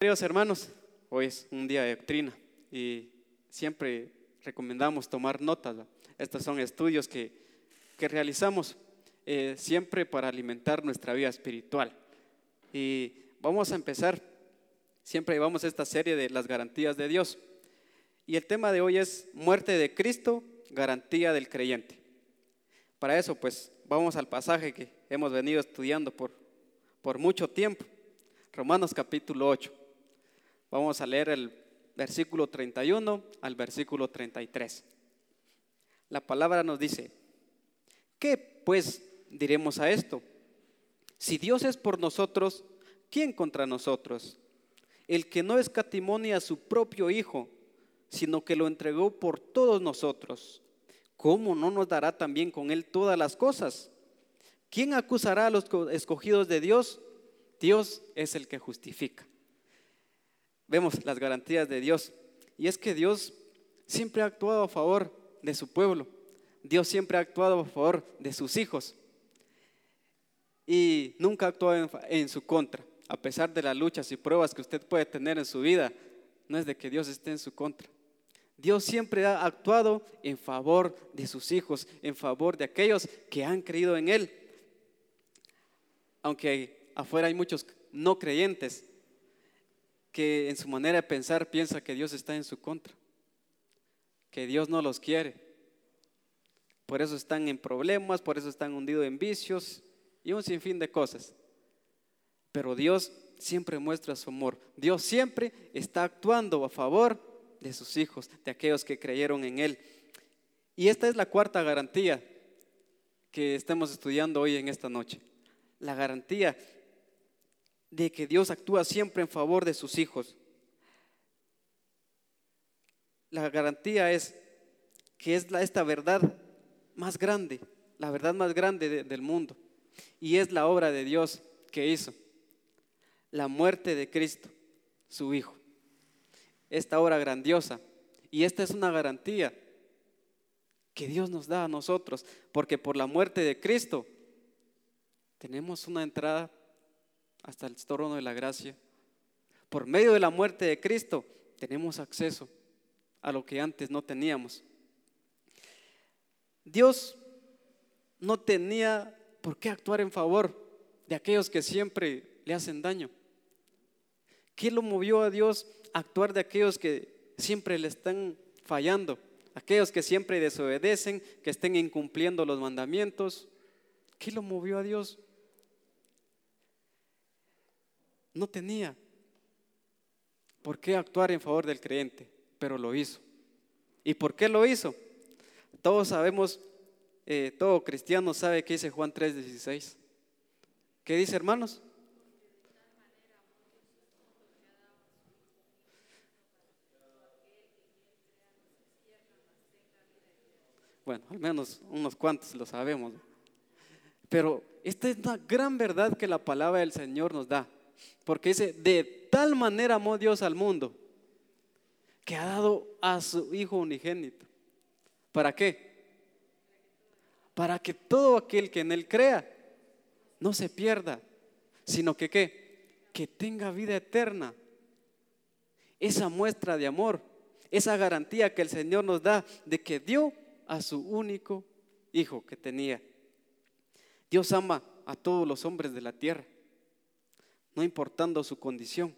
Queridos hermanos, hoy es un día de doctrina y siempre recomendamos tomar notas. Estos son estudios que, realizamos eh, siempre para alimentar nuestra vida espiritual. Y vamos a empezar, siempre llevamos esta serie de las garantías de Dios. Y el tema de hoy es muerte de Cristo, garantía del creyente. Para eso, pues, vamos al pasaje que hemos venido estudiando por, por mucho tiempo, Romanos capítulo 8. Vamos a leer el versículo 31 al versículo 33. La palabra nos dice, ¿qué pues diremos a esto? Si Dios es por nosotros, ¿quién contra nosotros? El que no escatimonia a su propio Hijo, sino que lo entregó por todos nosotros, ¿cómo no nos dará también con Él todas las cosas? ¿Quién acusará a los escogidos de Dios? Dios es el que justifica vemos las garantías de Dios. Y es que Dios siempre ha actuado a favor de su pueblo. Dios siempre ha actuado a favor de sus hijos. Y nunca ha actuado en, su contra. A pesar de las luchas y pruebas que usted puede tener en su vida, no es de que Dios esté en su contra. Dios siempre ha actuado en favor de sus hijos, en favor de aquellos que han creído en Él. Aunque afuera hay muchos no creyentes, que en su manera de pensar piensa que Dios está en su contra, que Dios no los quiere. Por eso están en problemas, por eso están hundidos en vicios y un sinfín de cosas. Pero Dios siempre muestra su amor. Dios siempre está actuando a favor de sus hijos, de aquellos que creyeron en Él. Y esta es la cuarta garantía que estamos estudiando hoy en esta noche. La garantía de que Dios actúa siempre en favor de sus hijos. La garantía es que es esta verdad más grande, la verdad más grande del mundo. Y es la obra de Dios que hizo. La muerte de Cristo, su Hijo. Esta obra grandiosa. Y esta es una garantía que Dios nos da a nosotros, porque por la muerte de Cristo tenemos una entrada hasta el trono de la gracia. Por medio de la muerte de Cristo tenemos acceso a lo que antes no teníamos. Dios no tenía por qué actuar en favor de aquellos que siempre le hacen daño. ¿Qué lo movió a Dios a actuar de aquellos que siempre le están fallando? Aquellos que siempre desobedecen, que estén incumpliendo los mandamientos. ¿Qué lo movió a Dios? No tenía por qué actuar en favor del creyente, pero lo hizo. ¿Y por qué lo hizo? Todos sabemos, eh, todo cristiano sabe que dice Juan 3:16. ¿Qué dice hermanos? Bueno, al menos unos cuantos lo sabemos. Pero esta es una gran verdad que la palabra del Señor nos da. Porque dice, de tal manera amó Dios al mundo que ha dado a su Hijo unigénito. ¿Para qué? Para que todo aquel que en Él crea no se pierda, sino que ¿qué? Que tenga vida eterna. Esa muestra de amor, esa garantía que el Señor nos da de que dio a su único Hijo que tenía. Dios ama a todos los hombres de la tierra no importando su condición.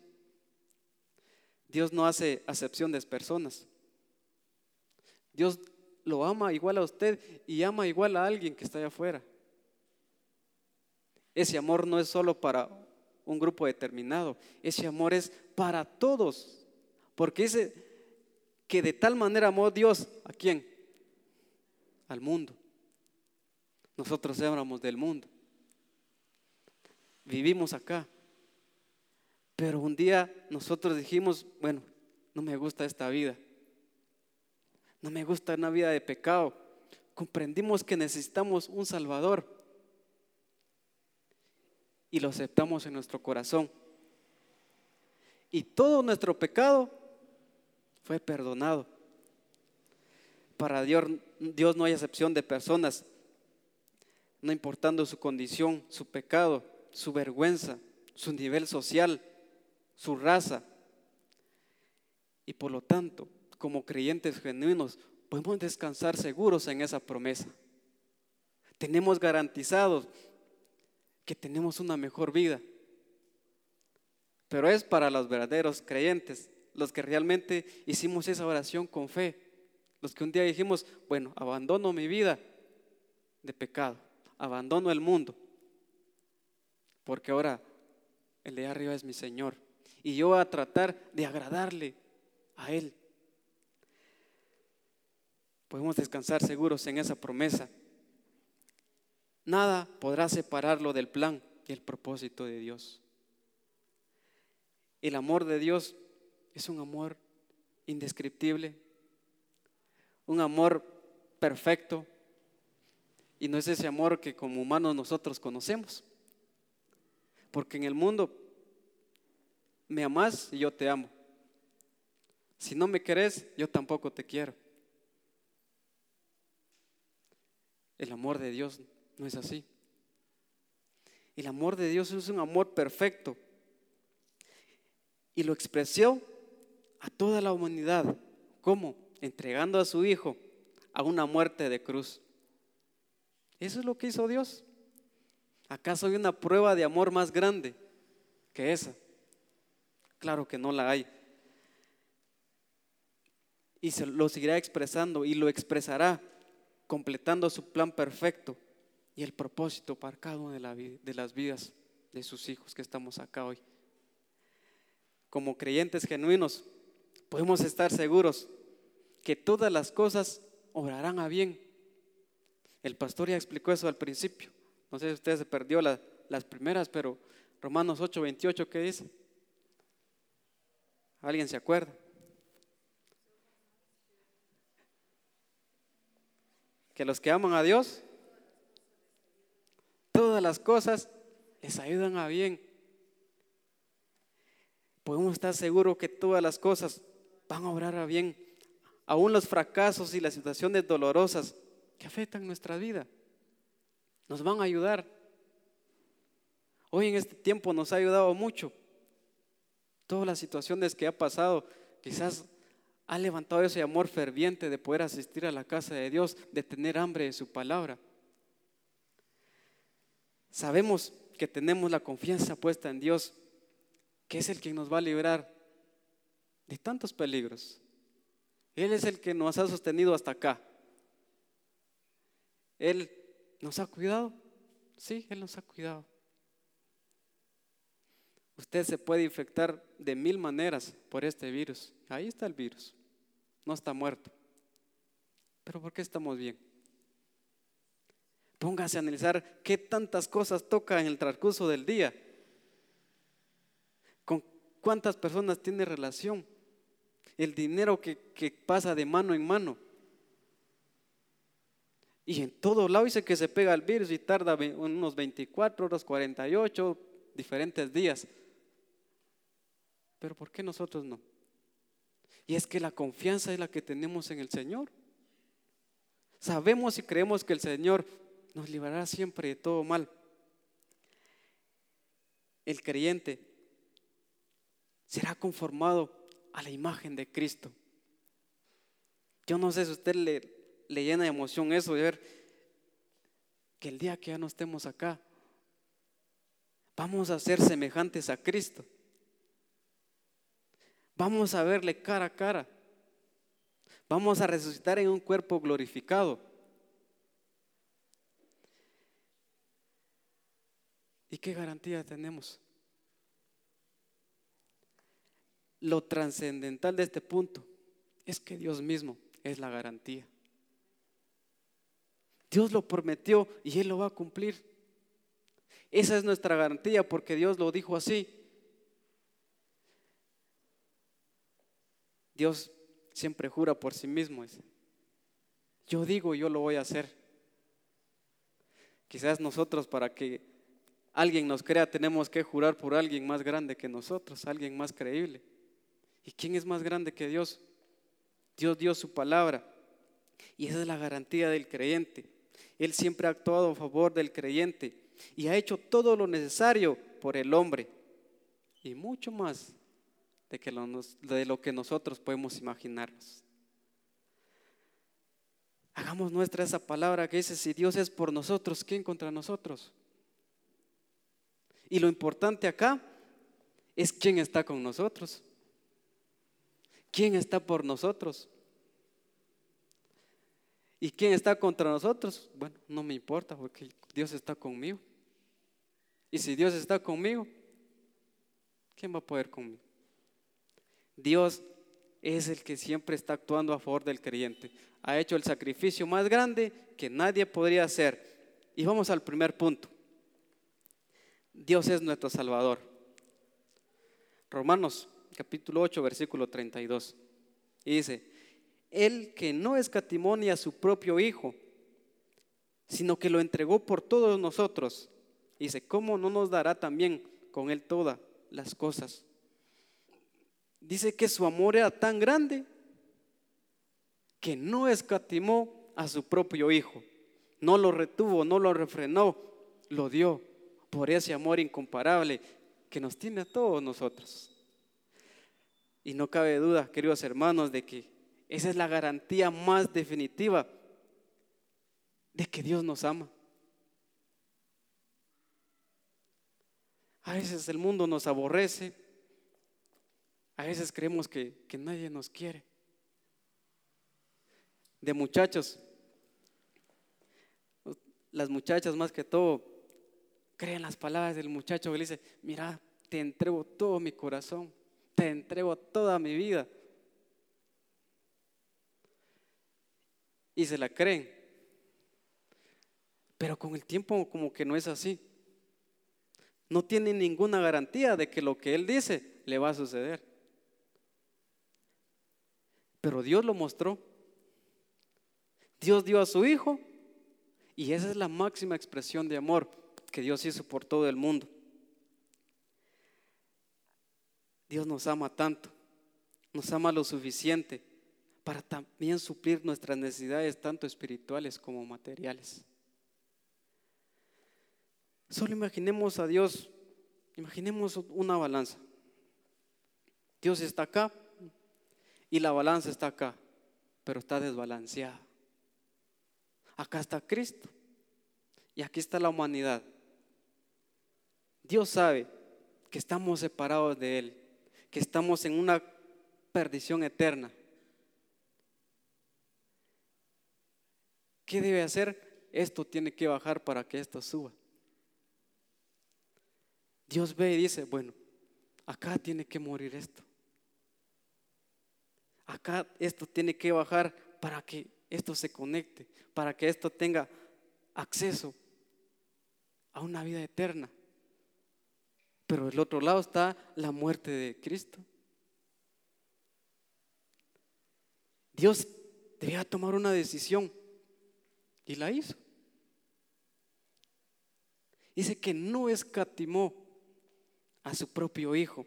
Dios no hace acepción de personas. Dios lo ama igual a usted y ama igual a alguien que está allá afuera. Ese amor no es solo para un grupo determinado, ese amor es para todos. Porque dice que de tal manera amó Dios a quién? Al mundo. Nosotros éramos del mundo. Vivimos acá. Pero un día nosotros dijimos, bueno, no me gusta esta vida. No me gusta una vida de pecado. Comprendimos que necesitamos un Salvador. Y lo aceptamos en nuestro corazón. Y todo nuestro pecado fue perdonado. Para Dios, Dios no hay excepción de personas, no importando su condición, su pecado, su vergüenza, su nivel social su raza, Y por lo tanto, como creyentes genuinos, podemos descansar seguros en esa promesa. Tenemos garantizados que tenemos una mejor vida. Pero es para los verdaderos creyentes, los que realmente hicimos esa oración con fe, los que un día dijimos, bueno, abandono mi vida de pecado, abandono el mundo, porque ahora el de arriba es mi Señor y yo a tratar de agradarle a Él. Podemos descansar seguros en esa promesa. Nada podrá separarlo del plan y el propósito de Dios. El amor de Dios es un amor indescriptible, un amor perfecto, y no es ese amor que como humanos nosotros conocemos. Porque en el mundo me amas y yo te amo. Si no me querés, yo tampoco te quiero. El amor de Dios no es así. El amor de Dios es un amor perfecto. Y lo expresó a toda la humanidad. ¿Cómo? Entregando a su Hijo a una muerte de cruz. Eso es lo que hizo Dios. ¿Acaso hay una prueba de amor más grande que esa? Claro que no la hay. Y se lo seguirá expresando y lo expresará completando su plan perfecto y el propósito para cada una de, las vidas de sus hijos que estamos acá hoy. Como creyentes genuinos, podemos estar seguros que todas las cosas obrarán a bien. El pastor ya explicó eso al principio. No sé si usted se perdió las primeras, pero Romanos 8, 28, ¿qué dice? ¿Alguien se acuerda? Que los que aman a Dios, todas las cosas les ayudan a bien. Podemos estar seguros que todas las cosas van a obrar a bien. Aún los fracasos y las situaciones dolorosas que afectan nuestra vida nos van a ayudar. Hoy en este tiempo nos ha ayudado mucho. Todas las situaciones que ha pasado, quizás ha levantado ese amor ferviente de poder asistir a la casa de Dios, de tener hambre de su palabra. Sabemos que tenemos la confianza puesta en Dios, que es el que nos va a librar de tantos peligros. Él es el que nos ha sostenido hasta acá. Él nos ha cuidado. Sí, Él nos ha cuidado. Usted se puede infectar de mil maneras por este virus. Ahí está el virus. No está muerto. Pero ¿por qué estamos bien? Póngase a analizar qué tantas cosas toca en el transcurso del día. Con cuántas personas tiene relación. El dinero que, pasa de mano en mano. Y en todo lado dice que se pega el virus y tarda unos 24 horas, 48, diferentes días. Pero ¿por qué nosotros no? Y es que la confianza es la que tenemos en el Señor. Sabemos y creemos que el Señor nos librará siempre de todo mal. El creyente será conformado a la imagen de Cristo. Yo no sé si a usted le, le llena de emoción eso de ver que el día que ya no estemos acá, vamos a ser semejantes a Cristo. Vamos a verle cara a cara. Vamos a resucitar en un cuerpo glorificado. ¿Y qué garantía tenemos? Lo trascendental de este punto es que Dios mismo es la garantía. Dios lo prometió y Él lo va a cumplir. Esa es nuestra garantía porque Dios lo dijo así. Dios siempre jura por sí mismo. Yo digo, yo lo voy a hacer. Quizás nosotros para que alguien nos crea, tenemos que jurar por alguien más grande que nosotros, alguien más creíble. ¿Y quién es más grande que Dios? Dios dio su palabra. Y esa es la garantía del creyente. Él siempre ha actuado a favor del creyente y ha hecho todo lo necesario por el hombre. Y mucho más de, que lo, de lo que nosotros podemos imaginarnos. Hagamos nuestra esa palabra que dice, si Dios es por nosotros, ¿quién contra nosotros? Y lo importante acá es quién está con nosotros. ¿Quién está por nosotros? ¿Y quién está contra nosotros? Bueno, no me importa porque Dios está conmigo. Y si Dios está conmigo, ¿quién va a poder conmigo? Dios es el que siempre está actuando a favor del creyente. Ha hecho el sacrificio más grande que nadie podría hacer. Y vamos al primer punto. Dios es nuestro Salvador. Romanos capítulo 8, versículo 32. Y dice, el que no escatimó ni a su propio Hijo, sino que lo entregó por todos nosotros. Dice, ¿cómo no nos dará también con él todas las cosas? Dice que su amor era tan grande que no escatimó a su propio Hijo. No lo retuvo, no lo refrenó, lo dio por ese amor incomparable que nos tiene a todos nosotros. Y no cabe duda, queridos hermanos, de que esa es la garantía más definitiva de que Dios nos ama. A veces el mundo nos aborrece, a veces creemos que, nadie nos quiere. De muchachos, las muchachas más que todo creen las palabras del muchacho que le dice, mira, te entrego todo mi corazón, te entrego toda mi vida. y se la creen. Pero con el tiempo como que no es así. No tiene ninguna garantía de que lo que Él dice le va a suceder. Pero Dios lo mostró. Dios dio a su Hijo y esa es la máxima expresión de amor que Dios hizo por todo el mundo. Dios nos ama tanto, nos ama lo suficiente para también suplir nuestras necesidades tanto espirituales como materiales. Solo imaginemos a Dios, imaginemos una balanza. Dios está acá y la balanza está acá, pero está desbalanceada. Acá está Cristo y aquí está la humanidad. Dios sabe que estamos separados de Él, que estamos en una perdición eterna. ¿Qué debe hacer? Esto tiene que bajar para que esto suba. Dios ve y dice, bueno, acá tiene que morir esto. Acá esto tiene que bajar para que esto se conecte, para que esto tenga acceso a una vida eterna. Pero del otro lado está la muerte de Cristo. Dios debía tomar una decisión. Y la hizo. Dice que no escatimó a su propio hijo.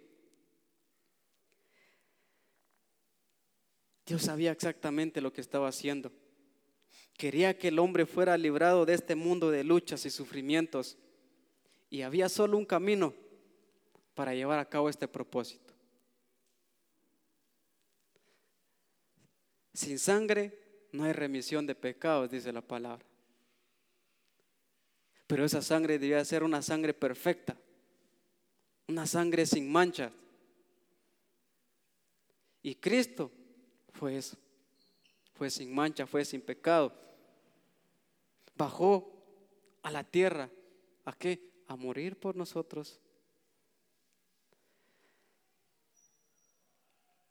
Dios sabía exactamente lo que estaba haciendo. Quería que el hombre fuera librado de este mundo de luchas y sufrimientos. Y había solo un camino para llevar a cabo este propósito. Sin sangre no hay remisión de pecados, dice la palabra. Pero esa sangre debía ser una sangre perfecta, una sangre sin manchas. Y Cristo fue eso, fue sin mancha, fue sin pecado. Bajó a la tierra, ¿a qué? A morir por nosotros.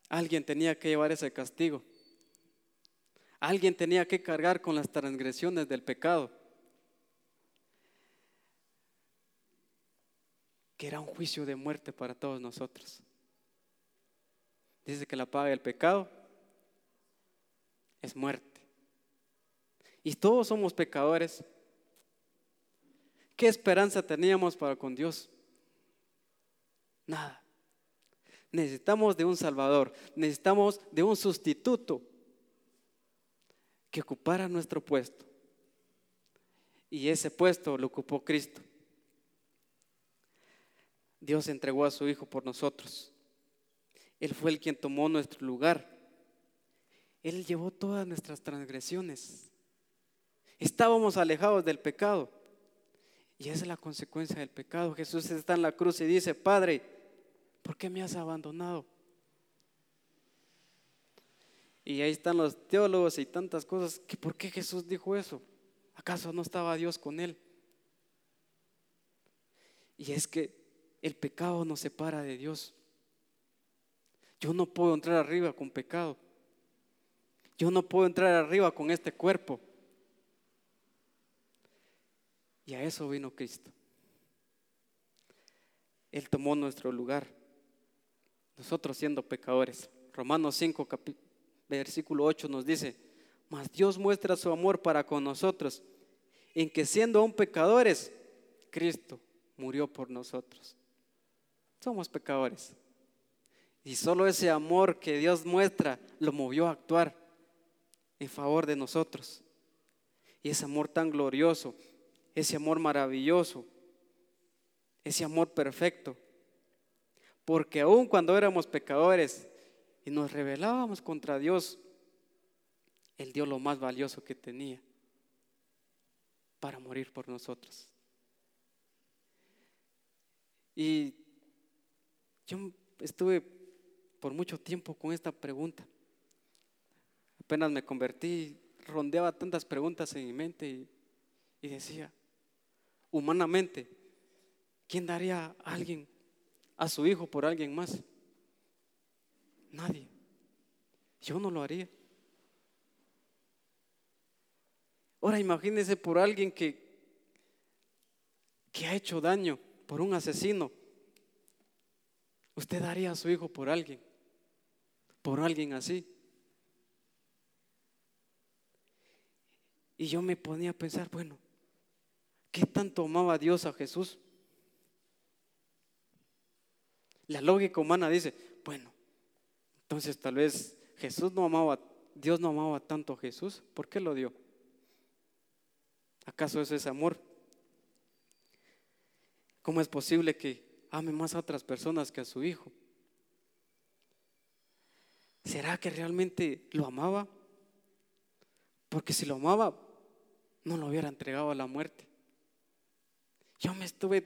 Alguien tenía que llevar ese castigo. Alguien tenía que cargar con las transgresiones del pecado. Que era un juicio de muerte para todos nosotros. Dice que la paga del pecado es muerte. Y todos somos pecadores. ¿Qué esperanza teníamos para con Dios? Nada. Necesitamos de un Salvador, necesitamos de un sustituto que ocupara nuestro puesto. Y ese puesto lo ocupó Cristo. Dios entregó a su Hijo por nosotros. Él fue el quien tomó nuestro lugar. Él llevó todas nuestras transgresiones. Estábamos alejados del pecado. Y esa es la consecuencia del pecado. Jesús está en la cruz y dice, Padre, ¿por qué me has abandonado? Y ahí están los teólogos y tantas cosas. Que ¿Por qué Jesús dijo eso? ¿Acaso no estaba Dios con él? Y es que el pecado nos separa de Dios. Yo no puedo entrar arriba con pecado. Yo no puedo entrar arriba con este cuerpo. Y a eso vino Cristo. Él tomó nuestro lugar. Nosotros siendo pecadores. Romanos 5, versículo 8 nos dice, mas Dios muestra su amor para con nosotros, en que siendo aún pecadores, Cristo murió por nosotros. Somos pecadores. Y solo ese amor que Dios muestra lo movió a actuar en favor de nosotros. Y ese amor tan glorioso, ese amor maravilloso, ese amor perfecto. Porque aun cuando éramos pecadores y nos rebelábamos contra Dios, Él dio lo más valioso que tenía para morir por nosotros. Y yo estuve por mucho tiempo con esta pregunta. Apenas me convertí, rondeaba tantas preguntas en mi mente y, decía, humanamente, ¿quién daría a alguien, a su hijo por alguien más? Nadie. Yo no lo haría. Ahora imagínese por alguien que, que ha hecho daño, por un asesino. ¿Usted daría a su hijo por alguien? ¿Por alguien así? Y yo me ponía a pensar, bueno, ¿qué tanto amaba Dios a Jesús? La lógica humana dice, bueno, entonces tal vez Jesús no amaba, Dios no amaba tanto a Jesús, ¿por qué lo dio? ¿Acaso eso es amor? ¿Cómo es posible que ame más a otras personas que a su hijo? ¿Será que realmente lo amaba? Porque si lo amaba, no lo hubiera entregado a la muerte. Yo me estuve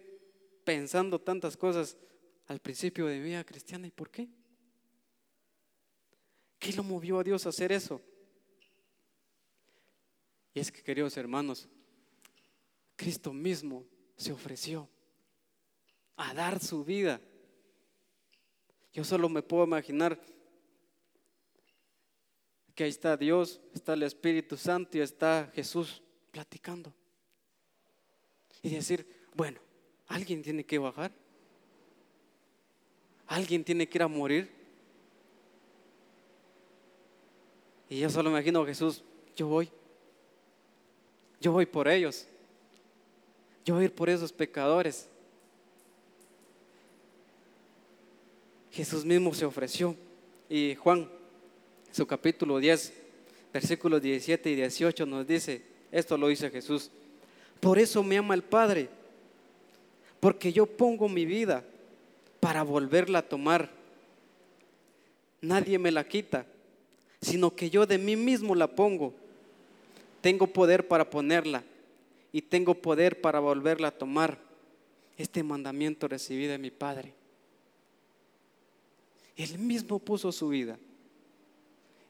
pensando tantas cosas al principio de mi vida cristiana. ¿Y por qué? ¿Qué lo movió a Dios a hacer eso? Y es que, queridos hermanos, Cristo mismo se ofreció a dar su vida. Yo solo me puedo imaginar que ahí está Dios, está el Espíritu Santo y está Jesús platicando. Y decir, bueno, alguien tiene que bajar. Alguien tiene que ir a morir. Y yo solo imagino a Jesús, yo voy. Yo voy por ellos. Yo voy a ir por esos pecadores. Jesús mismo se ofreció. Y Juan, su capítulo 10, versículos 17 y 18 nos dice, esto lo dice Jesús, por eso me ama el Padre, porque yo pongo mi vida para volverla a tomar. Nadie me la quita, sino que yo de mí mismo la pongo. Tengo poder para ponerla y tengo poder para volverla a tomar. Este mandamiento recibí de mi Padre. Él mismo puso su vida.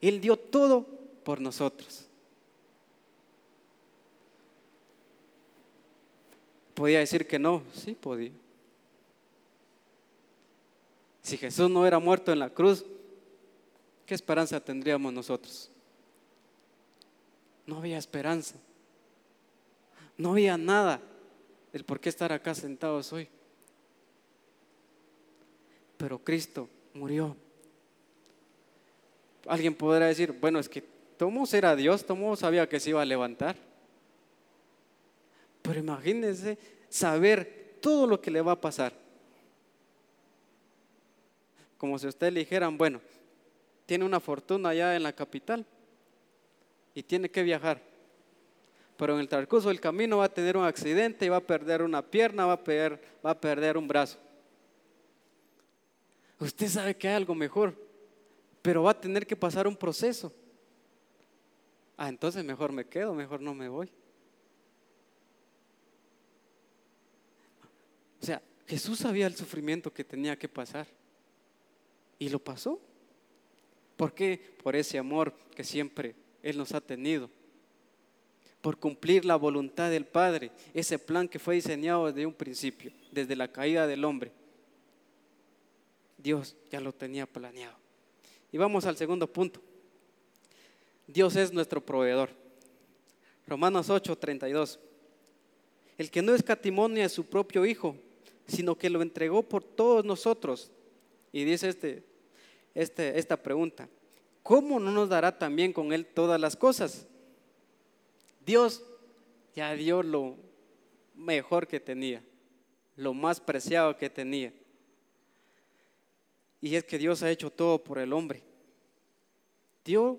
Él dio todo por nosotros. ¿Podía decir que no? Sí, podía. Si Jesús no era muerto en la cruz, ¿qué esperanza tendríamos nosotros? No había esperanza. No había nada del por qué estar acá sentados hoy. Pero Cristo murió. Alguien podrá decir, bueno, es que Tomo era Dios, Tomo sabía que se iba a levantar. Pero imagínense saber todo lo que le va a pasar. Como si usted le dijeran, bueno, tiene una fortuna allá en la capital y tiene que viajar. Pero en el transcurso del camino va a tener un accidente y va a perder una pierna, va a perder, va a perder un brazo. Usted sabe que hay algo mejor. pero va a tener que pasar un proceso. Ah, entonces mejor me quedo, mejor no me voy. O sea, Jesús sabía el sufrimiento que tenía que pasar y lo pasó. ¿Por qué? Por ese amor que siempre Él nos ha tenido. Por cumplir la voluntad del Padre, ese plan que fue diseñado desde un principio, desde la caída del hombre. Dios ya lo tenía planeado. Y vamos al segundo punto. Dios es nuestro proveedor. Romanos 8, 32. El que no escatimonia a su propio Hijo, sino que lo entregó por todos nosotros. Y dice este, este, esta pregunta, ¿cómo no nos dará también con Él todas las cosas? Dios ya dio lo mejor que tenía, lo más preciado que tenía. Y es que Dios ha hecho todo por el hombre. Dio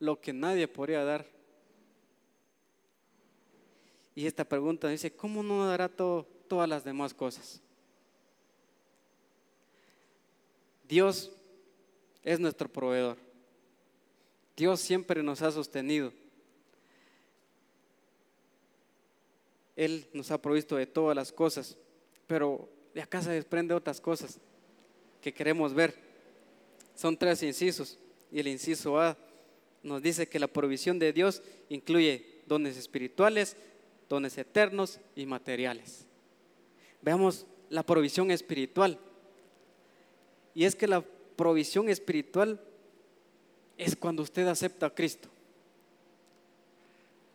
lo que nadie podría dar. Y esta pregunta dice, ¿cómo no dará todo, todas las demás cosas? Dios es nuestro proveedor. Dios siempre nos ha sostenido. Él nos ha provisto de todas las cosas, pero de acá se desprende otras cosas que queremos ver. Son tres incisos y el inciso A nos dice que la provisión de Dios incluye dones espirituales, dones eternos y materiales. Veamos la provisión espiritual. Y es que la provisión espiritual es cuando usted acepta a Cristo.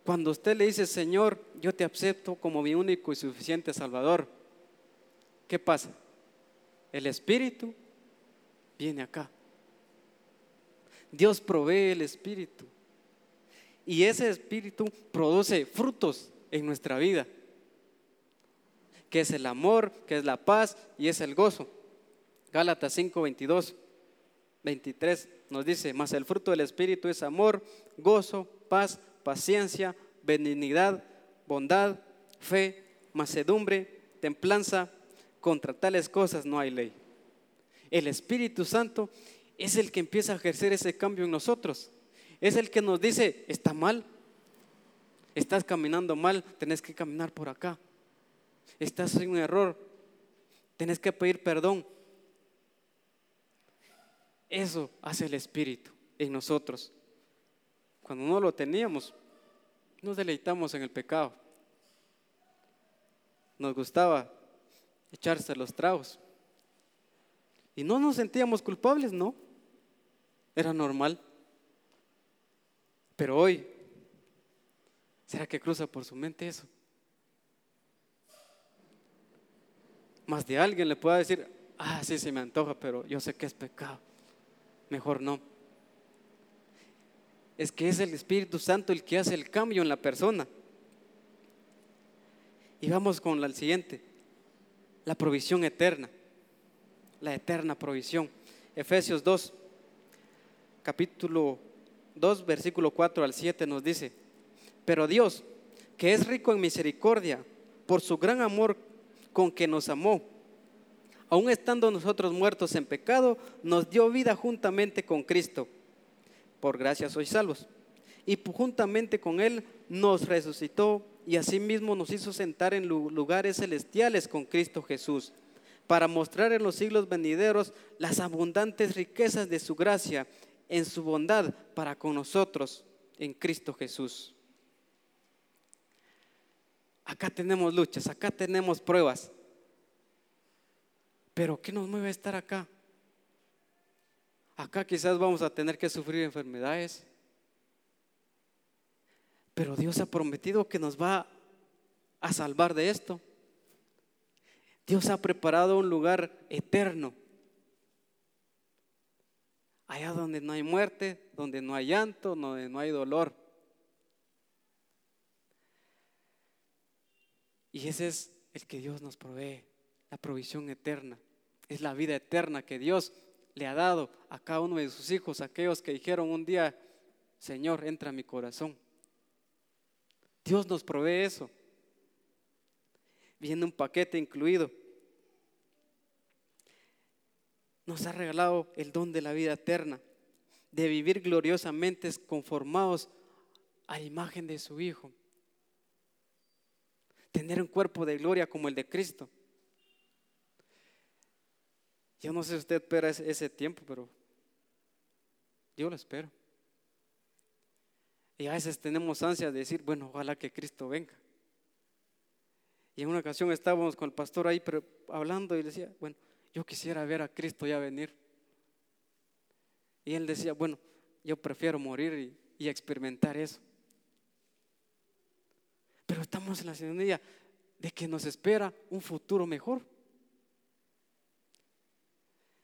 Cuando usted le dice, Señor, yo te acepto como mi único y suficiente Salvador, ¿qué pasa? El Espíritu viene acá. Dios provee el Espíritu. Y ese Espíritu produce frutos en nuestra vida, que es el amor, que es la paz y es el gozo. Gálatas 5, 22, 23 nos dice, mas el fruto del Espíritu es amor, gozo, paz, paciencia, benignidad, bondad, fe, macedumbre, templanza. Contra tales cosas no hay ley. El Espíritu Santo es el que empieza a ejercer ese cambio en nosotros. Es el que nos dice, está mal, estás caminando mal, tenés que caminar por acá. Estás en un error, tenés que pedir perdón. Eso hace el Espíritu en nosotros. Cuando no lo teníamos, nos deleitamos en el pecado. Nos gustaba echarse los tragos. Y no nos sentíamos culpables, no. Era normal. Pero hoy, ¿será que cruza por su mente eso? Más de alguien le pueda decir, ah, sí, se me antoja, pero yo sé que es pecado. Mejor no. Es que es el Espíritu Santo el que hace el cambio en la persona. Y vamos con la siguiente, la provisión eterna la eterna provisión. Efesios 2, capítulo 2, versículo 4 al 7 nos dice, pero Dios, que es rico en misericordia, por su gran amor con que nos amó, aun estando nosotros muertos en pecado, nos dio vida juntamente con Cristo. Por gracia sois salvos. Y juntamente con Él nos resucitó y asimismo nos hizo sentar en lugares celestiales con Cristo Jesús para mostrar en los siglos venideros las abundantes riquezas de su gracia en su bondad para con nosotros en Cristo Jesús. Acá tenemos luchas, acá tenemos pruebas. Pero ¿qué nos mueve a estar acá? Acá quizás vamos a tener que sufrir enfermedades. Pero Dios ha prometido que nos va a salvar de esto. Dios ha preparado un lugar eterno. Allá donde no hay muerte, donde no hay llanto, donde no hay dolor. Y ese es el que Dios nos provee, la provisión eterna. Es la vida eterna que Dios le ha dado a cada uno de sus hijos, aquellos que dijeron un día, Señor, entra a mi corazón. Dios nos provee eso viene un paquete incluido. Nos ha regalado el don de la vida eterna. de vivir gloriosamente conformados a la imagen de su Hijo. Tener un cuerpo de gloria como el de Cristo. Yo no sé si usted espera ese, tiempo, pero yo lo espero. Y a veces tenemos ansia de decir, bueno, ojalá que Cristo venga. Y en una ocasión estábamos con el pastor ahí hablando y decía, bueno, yo quisiera ver a Cristo ya venir. Y él decía, bueno, yo prefiero morir y, experimentar eso. Pero estamos en la ciudadanía de que nos espera un futuro mejor.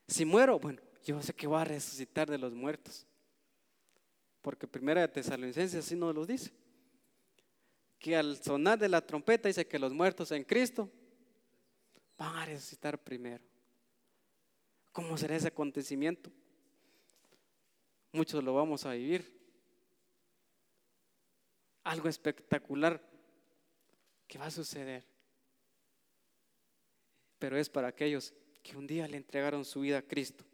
Si muero, bueno, yo sé que voy a resucitar de los muertos. Porque primera de Tesalonicenses así nos lo dice que al sonar de la trompeta dice que los muertos en Cristo van a resucitar primero. ¿Cómo será ese acontecimiento? Muchos lo vamos a vivir. Algo espectacular que va a suceder. Pero es para aquellos que un día le entregaron su vida a Cristo.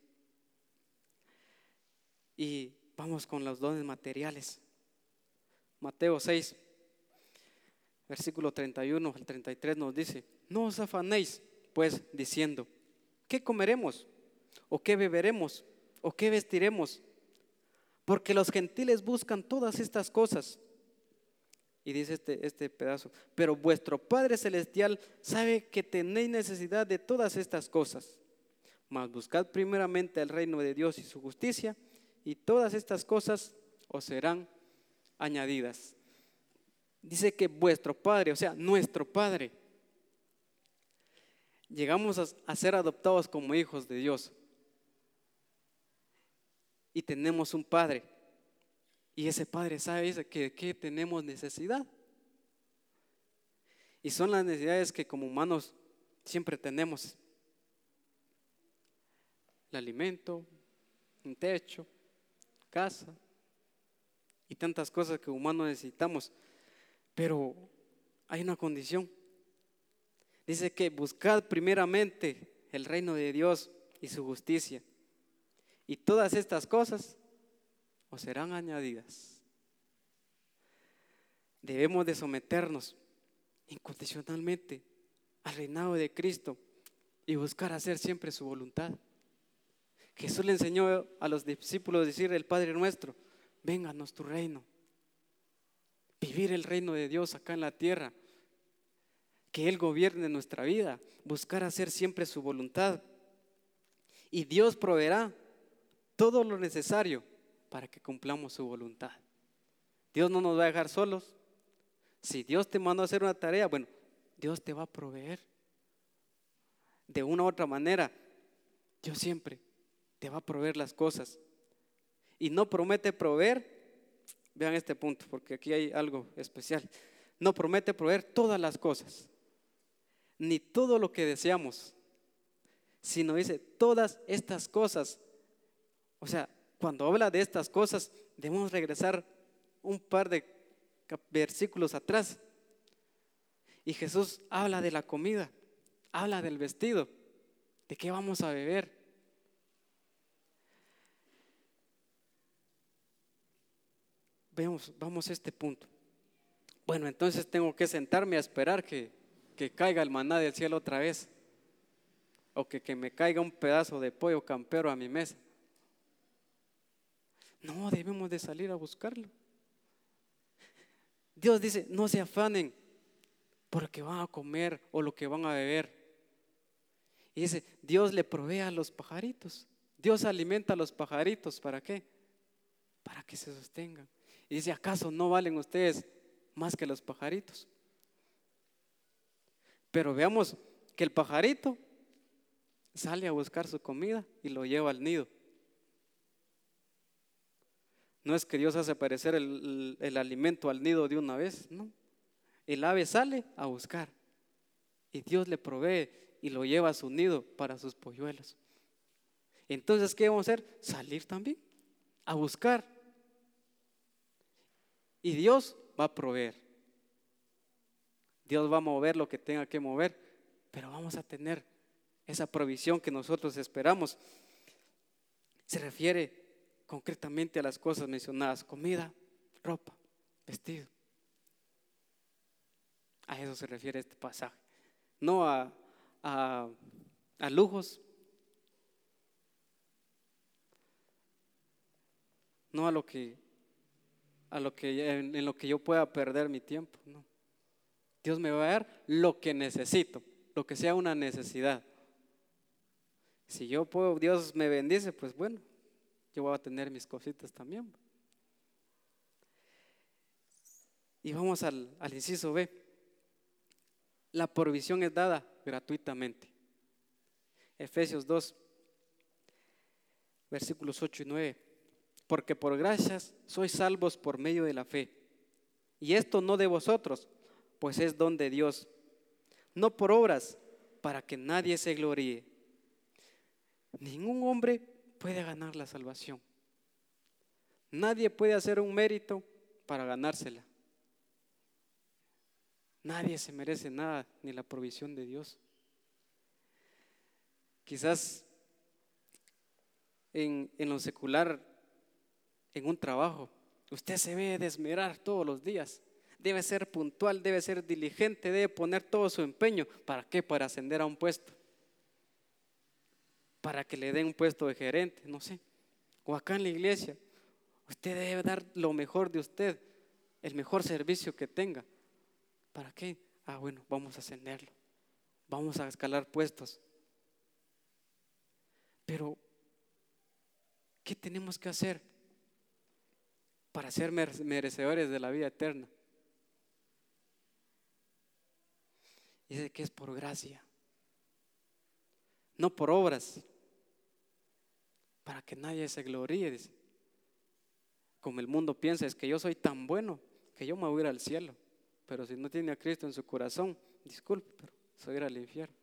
Y vamos con los dones materiales. Mateo 6 versículo 31 al 33 nos dice, no os afanéis pues diciendo, ¿qué comeremos? ¿O qué beberemos? ¿O qué vestiremos? Porque los gentiles buscan todas estas cosas. Y dice este, este pedazo, pero vuestro Padre Celestial sabe que tenéis necesidad de todas estas cosas. Mas buscad primeramente el reino de Dios y su justicia, y todas estas cosas os serán añadidas dice que vuestro Padre, o sea, nuestro Padre, llegamos a, ser adoptados como hijos de Dios. Y tenemos un Padre. Y ese Padre sabe que, que tenemos necesidad. Y son las necesidades que como humanos siempre tenemos. El alimento, un techo, casa y tantas cosas que humanos necesitamos. Pero hay una condición. Dice que buscad primeramente el reino de Dios y su justicia. Y todas estas cosas os serán añadidas. Debemos de someternos incondicionalmente al reinado de Cristo y buscar hacer siempre su voluntad. Jesús le enseñó a los discípulos decir el Padre nuestro, vénganos tu reino vivir el reino de Dios acá en la tierra, que Él gobierne nuestra vida, buscar hacer siempre su voluntad. Y Dios proveerá todo lo necesario para que cumplamos su voluntad. Dios no nos va a dejar solos. Si Dios te mandó a hacer una tarea, bueno, Dios te va a proveer. De una u otra manera, Dios siempre te va a proveer las cosas. Y no promete proveer Vean este punto, porque aquí hay algo especial. No promete proveer todas las cosas, ni todo lo que deseamos, sino dice todas estas cosas. O sea, cuando habla de estas cosas, debemos regresar un par de versículos atrás. Y Jesús habla de la comida, habla del vestido, de qué vamos a beber, vamos a este punto. Bueno, entonces tengo que sentarme a esperar que, caiga el maná del cielo otra vez. O que, que me caiga un pedazo de pollo campero a mi mesa. No, debemos de salir a buscarlo. Dios dice, no se afanen por lo que van a comer o lo que van a beber. Y dice, Dios le provee a los pajaritos. Dios alimenta a los pajaritos. ¿Para qué? Para que se sostengan. Y dice, ¿acaso no valen ustedes más que los pajaritos? Pero veamos que el pajarito sale a buscar su comida y lo lleva al nido. No es que Dios hace aparecer el, alimento al nido de una vez, no. El ave sale a buscar y Dios le provee y lo lleva a su nido para sus polluelos. Entonces, ¿qué vamos a hacer? Salir también a buscar y Dios va a proveer. Dios va a mover lo que tenga que mover, pero vamos a tener esa provisión que nosotros esperamos. Se refiere concretamente a las cosas mencionadas, comida, ropa, vestido. A eso se refiere este pasaje. No a, a, lujos, no a lo que a lo que en, lo que yo pueda perder mi tiempo, no. Dios me va a dar lo que necesito, lo que sea una necesidad. Si yo puedo, Dios me bendice, pues bueno, yo voy a tener mis cositas también. Y vamos al, inciso B. La provisión es dada gratuitamente. Efesios 2, versículos 8 y 9. Porque por gracias sois salvos por medio de la fe. Y esto no de vosotros, pues es don de Dios. No por obras, para que nadie se gloríe. Ningún hombre puede ganar la salvación. Nadie puede hacer un mérito para ganársela. Nadie se merece nada, ni la provisión de Dios. Quizás en, lo secular, en un trabajo, usted se ve desmerar todos los días. Debe ser puntual, debe ser diligente, debe poner todo su empeño. ¿Para qué? Para ascender a un puesto. Para que le den un puesto de gerente, no sé. O acá en la iglesia, usted debe dar lo mejor de usted, el mejor servicio que tenga. ¿Para qué? Ah, bueno, vamos a ascenderlo. Vamos a escalar puestos. Pero, ¿qué tenemos que hacer para ser merecedores de la vida eterna? Dice que es por gracia, no por obras, para que nadie se gloríe. Como el mundo piensa, es que yo soy tan bueno que yo me voy a ir al cielo. Pero si no tiene a Cristo en su corazón, disculpe, pero a ir al infierno.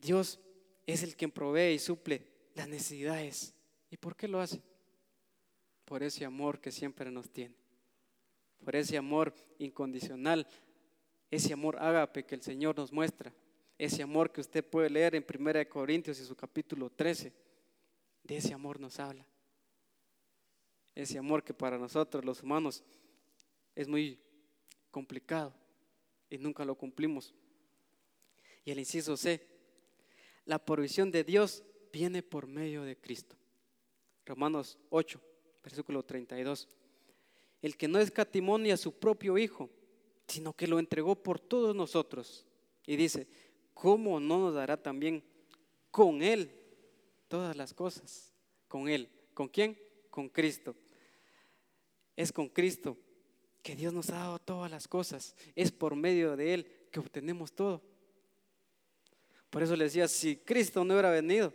Dios es el quien provee y suple las necesidades. ¿Y por qué lo hace? Por ese amor que siempre nos tiene. Por ese amor incondicional. Ese amor ágape que el Señor nos muestra. Ese amor que usted puede leer en 1 Corintios y su capítulo 13. De ese amor nos habla ese amor que para nosotros los humanos es muy complicado y nunca lo cumplimos. Y el inciso C, la provisión de Dios viene por medio de Cristo. Romanos 8, versículo 32. El que no escatimonia a su propio Hijo, sino que lo entregó por todos nosotros. Y dice, ¿cómo no nos dará también con Él todas las cosas? Con Él. ¿Con quién? Con Cristo. Es con Cristo que Dios nos ha dado todas las cosas. Es por medio de Él que obtenemos todo. Por eso le decía, si Cristo no hubiera venido,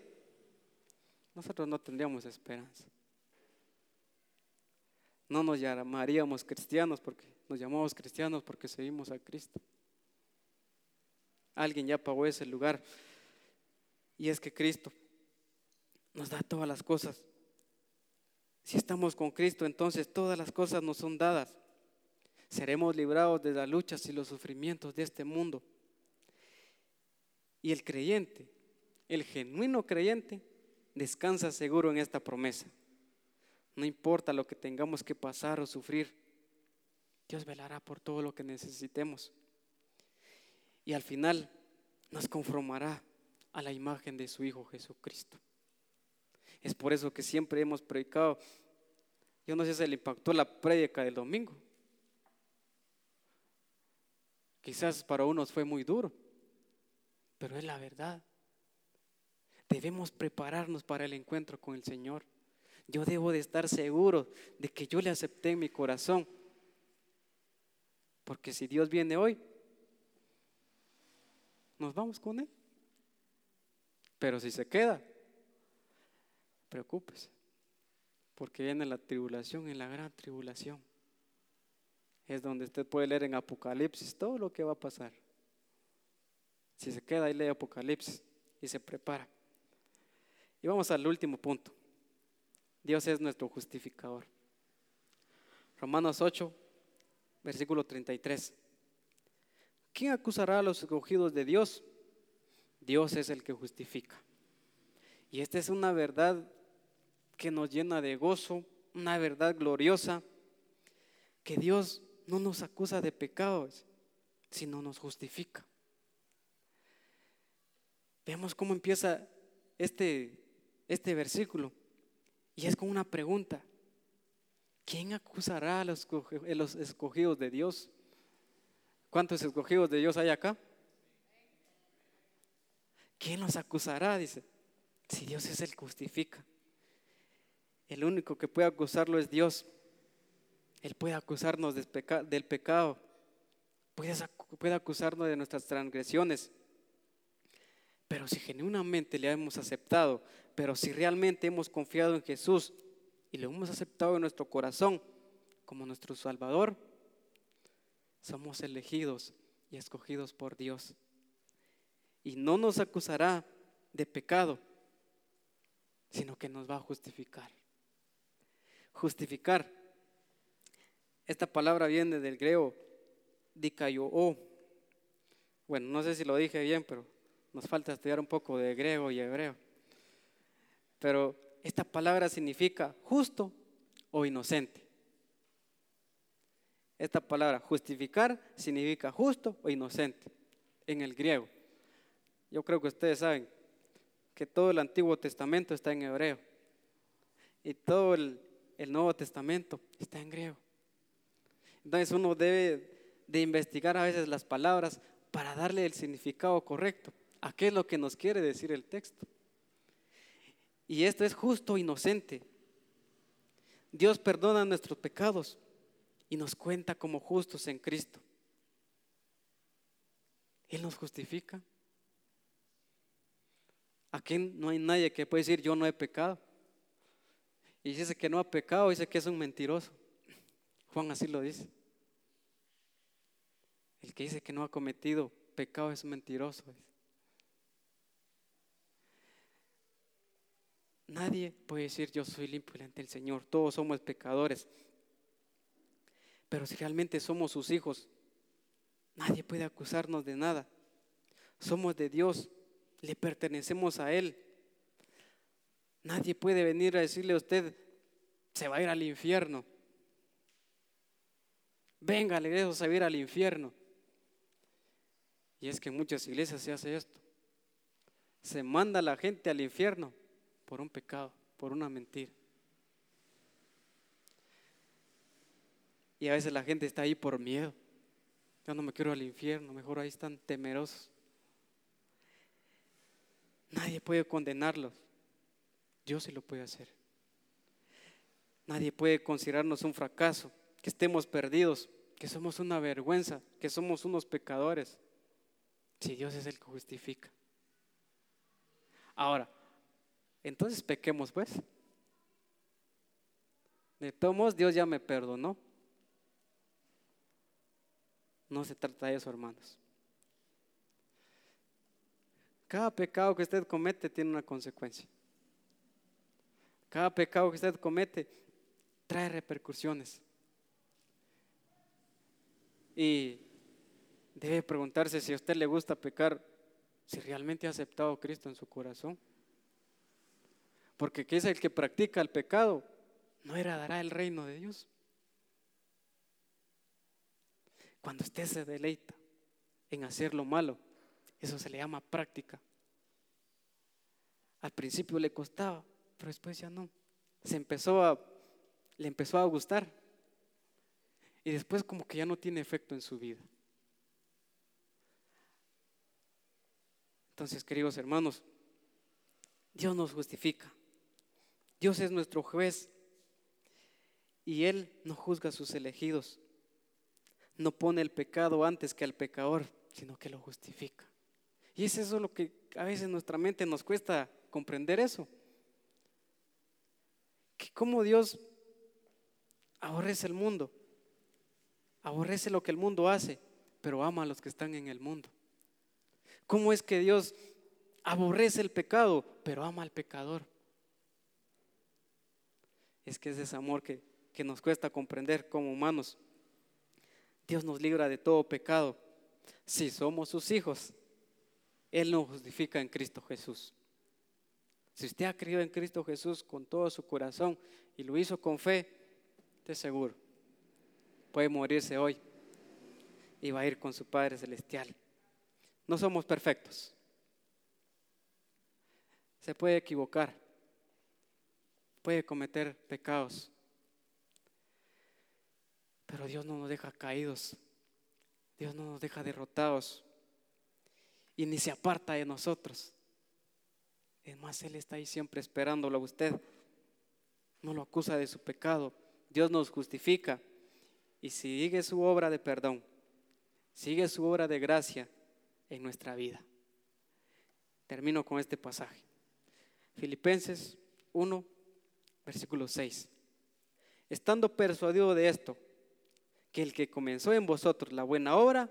nosotros no tendríamos esperanza. No nos llamaríamos cristianos porque nos llamamos cristianos porque seguimos a Cristo. Alguien ya pagó ese lugar y es que Cristo nos da todas las cosas si estamos con Cristo, entonces todas las cosas nos son dadas. Seremos librados de las luchas y los sufrimientos de este mundo. Y el creyente, el genuino creyente, descansa seguro en esta promesa. No importa lo que tengamos que pasar o sufrir, Dios velará por todo lo que necesitemos. Y al final nos conformará a la imagen de su Hijo Jesucristo. Es por eso que siempre hemos predicado. Yo no sé si le impactó la prédica del domingo. Quizás para unos fue muy duro, pero es la verdad. Debemos prepararnos para el encuentro con el Señor. Yo debo de estar seguro de que yo le acepté en mi corazón. Porque si Dios viene hoy, nos vamos con Él. Pero si se queda, preocúpese, porque viene la tribulación, en la gran tribulación. Es donde usted puede leer en Apocalipsis todo lo que va a pasar. Si se queda ahí lee Apocalipsis y se prepara. Y vamos al último punto. Dios es nuestro justificador. Romanos 8, versículo 33. ¿Quién acusará a los escogidos de Dios? Dios es el que justifica. Y esta es una verdad que nos llena de gozo, una verdad gloriosa, que Dios no nos acusa de pecados, sino nos justifica. Vemos cómo empieza este, este versículo. Y es con una pregunta. ¿Quién acusará a los, los escogidos de Dios? ¿Cuántos escogidos de Dios hay acá? ¿Quién los acusará? Dice. Si Dios es el que justifica. El único que puede acusarlo es Dios. Él puede acusarnos del pecado. Puede acusarnos de nuestras transgresiones. Pero si genuinamente le hemos aceptado, pero si realmente hemos confiado en Jesús y lo hemos aceptado en nuestro corazón como nuestro Salvador, somos elegidos y escogidos por Dios. Y no nos acusará de pecado, sino que nos va a justificar. Justificar. Esta palabra viene del griego dikayo. Bueno, no sé si lo dije bien, pero nos falta estudiar un poco de griego y hebreo. Pero esta palabra significa justo o inocente. Esta palabra justificar significa justo o inocente en el griego. Yo creo que ustedes saben que todo el Antiguo Testamento está en hebreo y todo el, Nuevo Testamento está en griego. Entonces uno debe de investigar a veces las palabras para darle el significado correcto a qué es lo que nos quiere decir el texto. Y esto es justo, inocente. Dios perdona nuestros pecados y nos cuenta como justos en Cristo. Él nos justifica. Aquí no hay nadie que pueda decir yo no he pecado. Y dice que no ha pecado, dice que es un mentiroso. Juan así lo dice. El que dice que no ha cometido pecado es mentiroso. Nadie puede decir yo soy limpio delante del Señor. Todos somos pecadores. Pero si realmente somos sus hijos, nadie puede acusarnos de nada. Somos de Dios, le pertenecemos a Él. Nadie puede venir a decirle a usted, se va a ir al infierno. Venga, le dejo a ir al infierno. Y es que en muchas iglesias se hace esto. Se manda a la gente al infierno por un pecado, por una mentira. Y a veces la gente está ahí por miedo. Yo no me quiero al infierno, mejor ahí están temerosos. Nadie puede condenarlos. Dios sí lo puede hacer. Nadie puede considerarnos un fracaso, que estemos perdidos, que somos una vergüenza, que somos unos pecadores. Si Dios es el que justifica. Ahora, entonces pequemos pues. De todos modos, Dios ya me perdonó. No se trata de eso, hermanos. Cada pecado que usted comete tiene una consecuencia. Cada pecado que usted comete trae repercusiones. Y debe preguntarse si a usted le gusta pecar, si realmente ha aceptado a Cristo en su corazón. Porque que es el que practica el pecado, no heredará el reino de Dios. Cuando usted se deleita en hacer lo malo, eso se le llama práctica. Al principio le costaba, pero después ya no. Se empezó a, le empezó a gustar. Y después como que ya no tiene efecto en su vida. Entonces, queridos hermanos, Dios nos justifica. Dios es nuestro juez y Él no juzga a sus elegidos. No pone el pecado antes que al pecador, sino que lo justifica. Y es eso lo que a veces nuestra mente nos cuesta comprender eso. Que como Dios aborrece el mundo, aborrece lo que el mundo hace, pero ama a los que están en el mundo. ¿Cómo es que Dios aborrece el pecado, pero ama al pecador? es que es ese amor que, que nos cuesta comprender como humanos. Dios nos libra de todo pecado. Si somos sus hijos, Él nos justifica en Cristo Jesús. Si usted ha creído en Cristo Jesús con todo su corazón y lo hizo con fe, esté seguro, puede morirse hoy y va a ir con su Padre Celestial. No somos perfectos. Se puede equivocar, puede cometer pecados, pero Dios no nos deja caídos, Dios no nos deja derrotados y ni se aparta de nosotros. Es más, Él está ahí siempre esperándolo a usted. No lo acusa de su pecado. Dios nos justifica y sigue su obra de perdón, sigue su obra de gracia en nuestra vida. Termino con este pasaje. Filipenses 1, versículo 6. Estando persuadido de esto, que el que comenzó en vosotros la buena obra,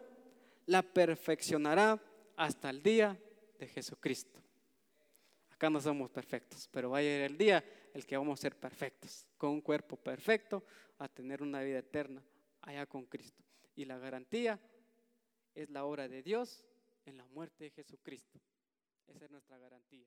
la perfeccionará hasta el día de Jesucristo. Acá no somos perfectos, pero va a llegar el día el que vamos a ser perfectos, con un cuerpo perfecto, a tener una vida eterna allá con Cristo. Y la garantía es la obra de Dios en la muerte de Jesucristo. Esa es nuestra garantía.